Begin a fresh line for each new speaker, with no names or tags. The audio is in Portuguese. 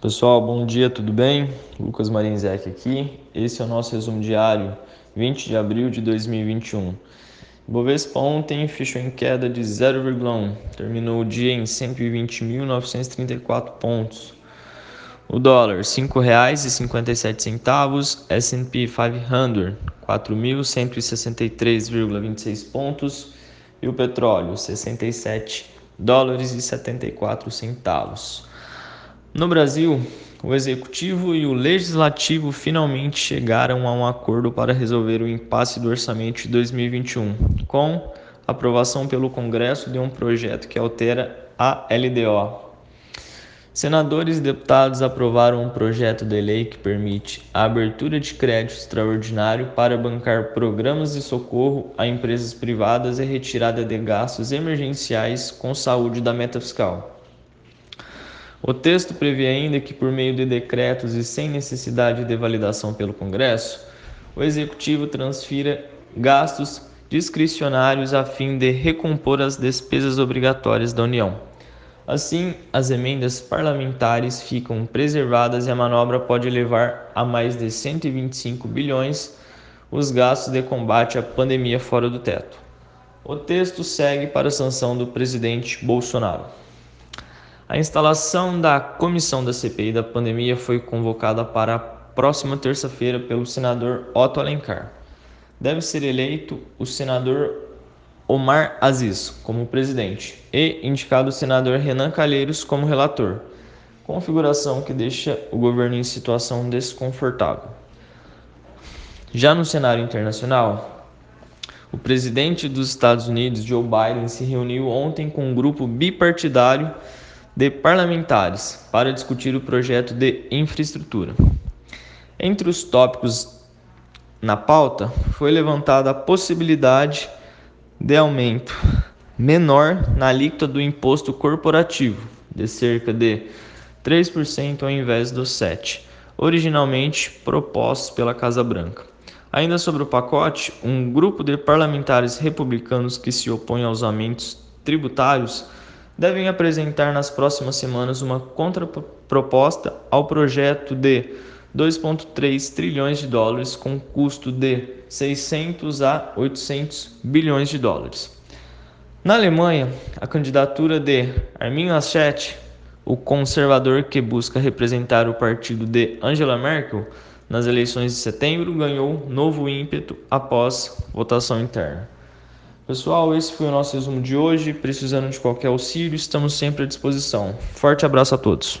Pessoal, bom dia, tudo bem? Lucas Marinzec aqui. Esse é o nosso resumo diário, 20 de abril de 2021. Bovespa ontem fechou em queda de 0,1, terminou o dia em 120.934 pontos. O dólar, R$ 5,57, S&P 500, 4.163,26 pontos e o petróleo, 67 dólares e 74 centavos. No Brasil, o executivo e o legislativo finalmente chegaram a um acordo para resolver o impasse do orçamento de 2021, com aprovação pelo Congresso de um projeto que altera a LDO. Senadores e deputados aprovaram um projeto de lei que permite a abertura de crédito extraordinário para bancar programas de socorro a empresas privadas e retirada de gastos emergenciais com saúde da meta fiscal. O texto prevê ainda que, por meio de decretos e sem necessidade de validação pelo Congresso, o Executivo transfira gastos discricionários a fim de recompor as despesas obrigatórias da União. Assim, as emendas parlamentares ficam preservadas e a manobra pode levar a mais de 125 bilhões os gastos de combate à pandemia fora do teto. O texto segue para a sanção do presidente Bolsonaro. A instalação da comissão da CPI da pandemia foi convocada para a próxima terça-feira pelo senador Otto Alencar. Deve ser eleito o senador Omar Aziz como presidente e indicado o senador Renan Calheiros como relator, configuração que deixa o governo em situação desconfortável. Já no cenário internacional, o presidente dos Estados Unidos, Joe Biden, se reuniu ontem com um grupo bipartidário de parlamentares para discutir o projeto de infraestrutura. Entre os tópicos na pauta foi levantada a possibilidade de aumento menor na alíquota do imposto corporativo, de cerca de 3% ao invés dos 7%, originalmente propostos pela Casa Branca. Ainda sobre o pacote, um grupo de parlamentares republicanos que se opõem aos aumentos tributários devem apresentar nas próximas semanas uma contraproposta ao projeto de 2,3 trilhões de dólares com custo de 600 a 800 bilhões de dólares. Na Alemanha, a candidatura de Armin Laschet, o conservador que busca representar o partido de Angela Merkel nas eleições de setembro, ganhou novo ímpeto após votação interna. Pessoal, esse foi o nosso resumo de hoje. Precisando de qualquer auxílio, estamos sempre à disposição. Forte abraço a todos.